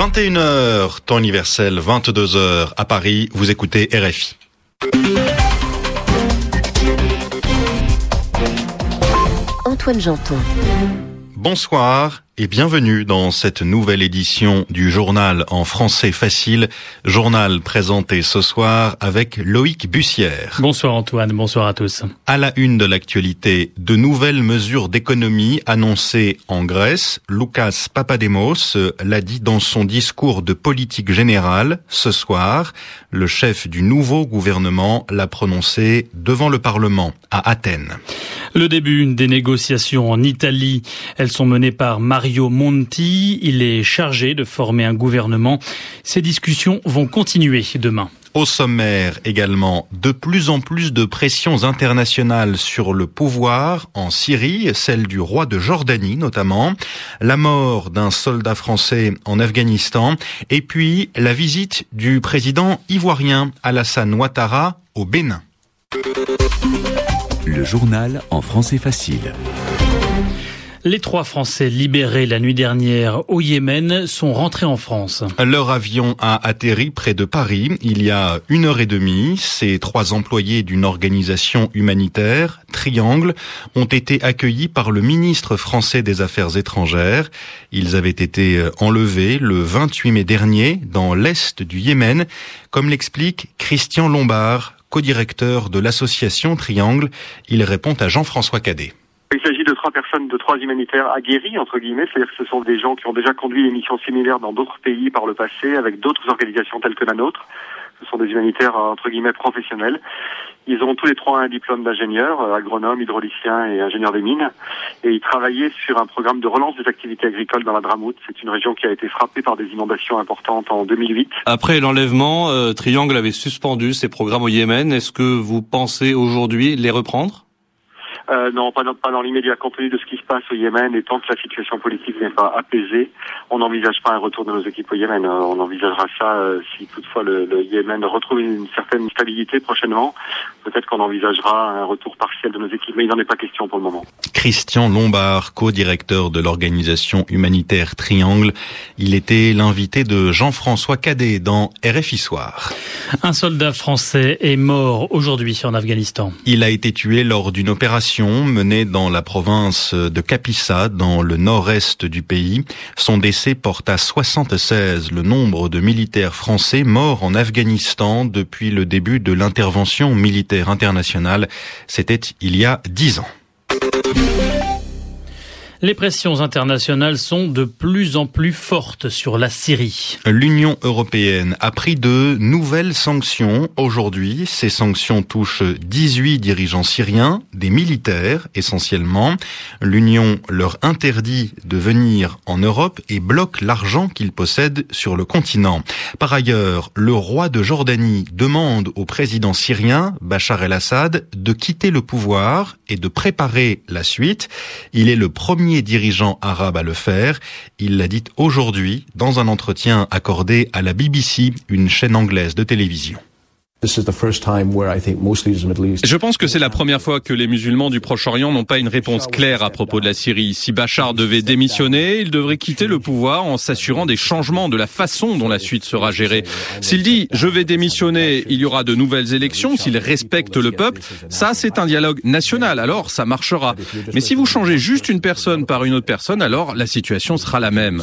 21h, temps universel, 22h à Paris, vous écoutez RFI. Antoine Janton. Bonsoir et bienvenue dans cette nouvelle édition du journal en français facile, journal présenté ce soir avec Loïc Bussière. Bonsoir Antoine, bonsoir à tous. À la une de l'actualité, de nouvelles mesures d'économie annoncées en Grèce. Lucas Papademos l'a dit dans son discours de politique générale ce soir. Le chef du nouveau gouvernement l'a prononcé devant le Parlement à Athènes. Le début des négociations en Italie, elles sont menées par Mario Monti. Il est chargé de former un gouvernement. Ces discussions vont continuer demain. Au sommaire également, de plus en plus de pressions internationales sur le pouvoir en Syrie, celle du roi de Jordanie notamment, la mort d'un soldat français en Afghanistan, et puis la visite du président ivoirien Alassane Ouattara au Bénin. Le journal en français facile. Les trois Français libérés la nuit dernière au Yémen sont rentrés en France. Leur avion a atterri près de Paris il y a une heure et demie. Ces trois employés d'une organisation humanitaire, Triangle, ont été accueillis par le ministre français des Affaires étrangères. Ils avaient été enlevés le 28 mai dernier dans l'est du Yémen, comme l'explique Christian Lombard, co-directeur de l'association Triangle. Il répond à Jean-François Cadet. Il s'agit de trois personnes, de trois humanitaires aguerris, entre guillemets, c'est-à-dire que ce sont des gens qui ont déjà conduit des missions similaires dans d'autres pays par le passé, avec d'autres organisations telles que la nôtre. Ce sont des humanitaires, entre guillemets, professionnels. Ils ont tous les trois un diplôme d'ingénieur, agronome, hydraulicien et ingénieur des mines. Et ils travaillaient sur un programme de relance des activités agricoles dans la Dramout. C'est une région qui a été frappée par des inondations importantes en 2008. Après l'enlèvement, euh, Triangle avait suspendu ses programmes au Yémen. Est-ce que vous pensez aujourd'hui les reprendre? Euh, non, pas dans, pas dans l'immédiat. Compte tenu de ce qui se passe au Yémen et tant que la situation politique n'est pas apaisée, on n'envisage pas un retour de nos équipes au Yémen. Euh, on envisagera ça euh, si toutefois le, le, Yémen retrouve une certaine stabilité prochainement. Peut-être qu'on envisagera un retour partiel de nos équipes, mais il n'en est pas question pour le moment. Christian Lombard, co-directeur de l'organisation humanitaire Triangle, il était l'invité de Jean-François Cadet dans RFI Soir. Un soldat français est mort aujourd'hui en Afghanistan. Il a été tué lors d'une opération menée dans la province de Kapisa, dans le nord-est du pays. Son décès porte à 76 le nombre de militaires français morts en Afghanistan depuis le début de l'intervention militaire internationale. C'était il y a dix ans. Les pressions internationales sont de plus en plus fortes sur la Syrie. L'Union européenne a pris de nouvelles sanctions aujourd'hui. Ces sanctions touchent 18 dirigeants syriens, des militaires essentiellement. L'Union leur interdit de venir en Europe et bloque l'argent qu'ils possèdent sur le continent. Par ailleurs, le roi de Jordanie demande au président syrien, Bachar el-Assad, de quitter le pouvoir et de préparer la suite. Il est le premier dirigeant arabe à le faire. Il l'a dit aujourd'hui dans un entretien accordé à la BBC, une chaîne anglaise de télévision. Je pense que c'est la première fois que les musulmans du Proche-Orient n'ont pas une réponse claire à propos de la Syrie. Si Bachar devait démissionner, il devrait quitter le pouvoir en s'assurant des changements de la façon dont la suite sera gérée. S'il dit je vais démissionner, il y aura de nouvelles élections, s'il respecte le peuple, ça c'est un dialogue national, alors ça marchera. Mais si vous changez juste une personne par une autre personne, alors la situation sera la même.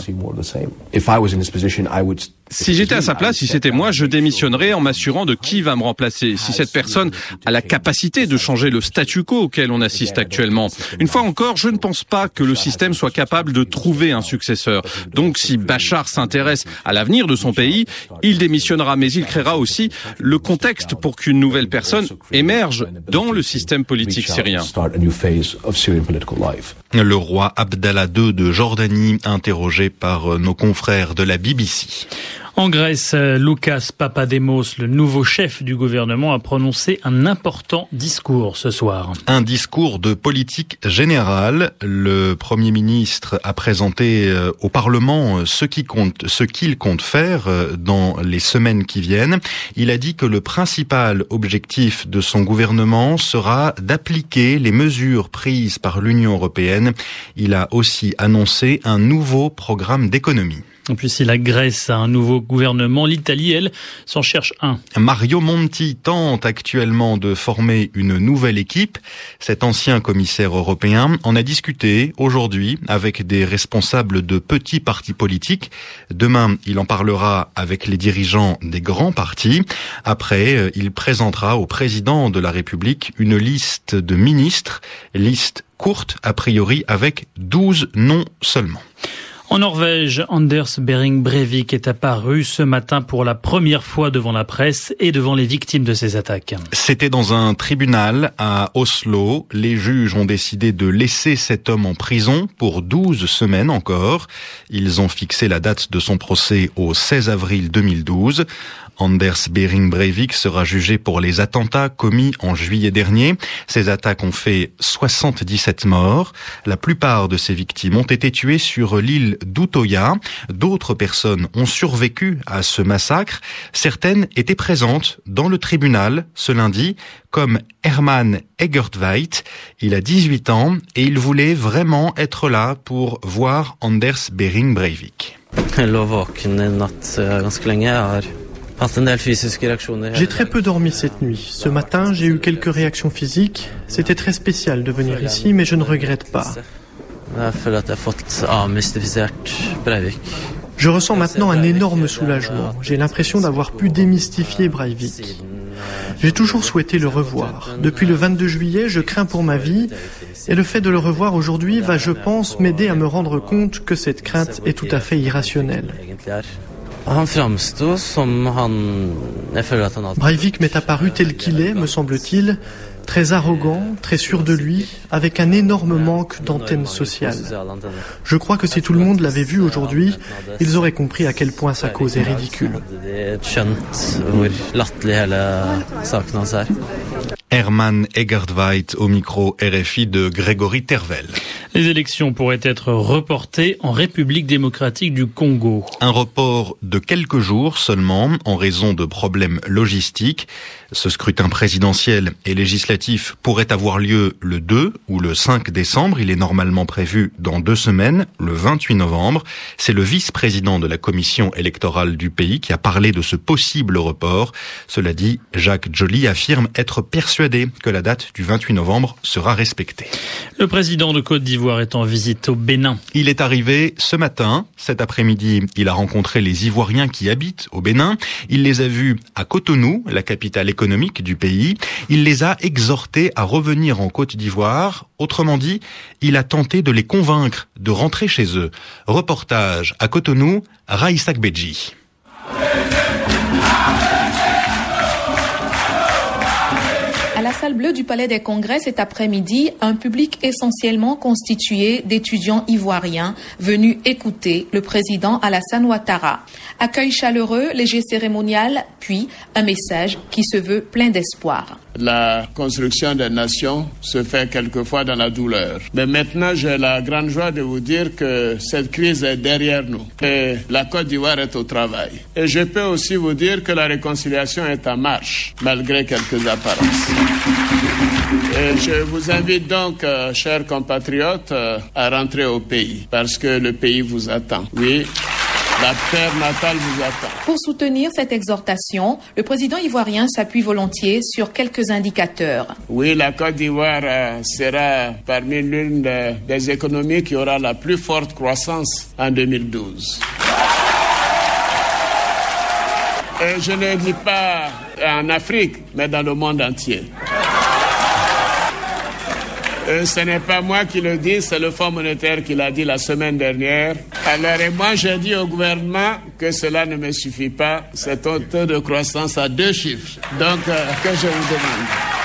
Si j'étais à sa place, si c'était moi, je démissionnerais en m'assurant de qui va me remplacer. Si cette personne a la capacité de changer le statu quo auquel on assiste actuellement. Une fois encore, je ne pense pas que le système soit capable de trouver un successeur. Donc si Bachar s'intéresse à l'avenir de son pays, il démissionnera, mais il créera aussi le contexte pour qu'une nouvelle personne émerge dans le système politique syrien. Le roi Abdallah II de Jordanie, interrogé par nos confrères de la BBC. En Grèce, Lucas Papademos, le nouveau chef du gouvernement, a prononcé un important discours ce soir. Un discours de politique générale. Le Premier ministre a présenté au Parlement ce qu'il compte, ce qu'il compte faire dans les semaines qui viennent. Il a dit que le principal objectif de son gouvernement sera d'appliquer les mesures prises par l'Union européenne. Il a aussi annoncé un nouveau programme d'économie. Et puis si la Grèce a un nouveau gouvernement, l'Italie, elle, s'en cherche un. Mario Monti tente actuellement de former une nouvelle équipe. Cet ancien commissaire européen en a discuté aujourd'hui avec des responsables de petits partis politiques. Demain, il en parlera avec les dirigeants des grands partis. Après, il présentera au président de la République une liste de ministres, liste courte a priori avec 12 noms seulement. En Norvège, Anders Behring Breivik est apparu ce matin pour la première fois devant la presse et devant les victimes de ces attaques. C'était dans un tribunal à Oslo. Les juges ont décidé de laisser cet homme en prison pour 12 semaines encore. Ils ont fixé la date de son procès au 16 avril 2012. Anders Behring Breivik sera jugé pour les attentats commis en juillet dernier. Ces attaques ont fait 77 morts. La plupart de ces victimes ont été tuées sur l'île d'Utoya. D'autres personnes ont survécu à ce massacre. Certaines étaient présentes dans le tribunal ce lundi, comme Hermann Egertveit. Il a 18 ans et il voulait vraiment être là pour voir Anders Behring Breivik. J'ai très peu dormi cette nuit. Ce matin, j'ai eu quelques réactions physiques. C'était très spécial de venir ici, mais je ne regrette pas. Je ressens maintenant un énorme soulagement. J'ai l'impression d'avoir pu démystifier Breivik. J'ai toujours souhaité le revoir. Depuis le 22 juillet, je crains pour ma vie et le fait de le revoir aujourd'hui va, je pense, m'aider à me rendre compte que cette crainte est tout à fait irrationnelle. Breivik m'est apparu tel qu'il est, me semble-t-il, très arrogant, très sûr de lui, avec un énorme manque d'antenne sociale. Je crois que si tout le monde l'avait vu aujourd'hui, ils auraient compris à quel point sa cause est ridicule. Hermann Egerdweit au micro RFI de Grégory Tervel. Les élections pourraient être reportées en République démocratique du Congo. Un report de quelques jours seulement en raison de problèmes logistiques. Ce scrutin présidentiel et législatif pourrait avoir lieu le 2 ou le 5 décembre. Il est normalement prévu dans deux semaines, le 28 novembre. C'est le vice-président de la commission électorale du pays qui a parlé de ce possible report. Cela dit, Jacques Joly affirme être persuadé que la date du 28 novembre sera respectée. Le président de Côte d'Ivoire est en visite au Bénin. Il est arrivé ce matin. Cet après-midi, il a rencontré les Ivoiriens qui habitent au Bénin. Il les a vus à Cotonou, la capitale économique du pays. Il les a exhortés à revenir en Côte d'Ivoire. Autrement dit, il a tenté de les convaincre de rentrer chez eux. Reportage à Cotonou, Raïsak Bedji. La salle bleue du Palais des Congrès cet après-midi, un public essentiellement constitué d'étudiants ivoiriens venus écouter le président Alassane Ouattara. Accueil chaleureux, léger cérémonial, puis un message qui se veut plein d'espoir. La construction des nations se fait quelquefois dans la douleur. Mais maintenant, j'ai la grande joie de vous dire que cette crise est derrière nous et la Côte d'Ivoire est au travail. Et je peux aussi vous dire que la réconciliation est en marche, malgré quelques apparences. Et je vous invite donc, euh, chers compatriotes, euh, à rentrer au pays, parce que le pays vous attend. Oui. La terre natale vous attend. Pour soutenir cette exhortation, le président ivoirien s'appuie volontiers sur quelques indicateurs. Oui, la Côte d'Ivoire euh, sera parmi l'une des, des économies qui aura la plus forte croissance en 2012. Et je ne dis pas en Afrique, mais dans le monde entier. Euh, ce n'est pas moi qui le dis, c'est le Fonds monétaire qui l'a dit la semaine dernière. Alors, et moi, j'ai dit au gouvernement que cela ne me suffit pas. C'est un taux de croissance à deux chiffres. Donc, euh, que je vous demande.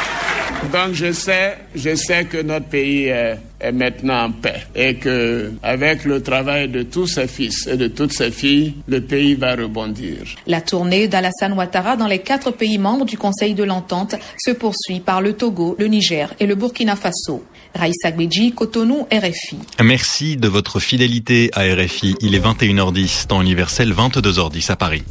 Donc, je sais, je sais que notre pays est, est maintenant en paix et que, avec le travail de tous ses fils et de toutes ses filles, le pays va rebondir. La tournée d'Alassane Ouattara dans les quatre pays membres du Conseil de l'Entente se poursuit par le Togo, le Niger et le Burkina Faso. Raïssa Gbedji, Cotonou, RFI. Merci de votre fidélité à RFI. Il est 21h10, temps universel 22h10 à Paris.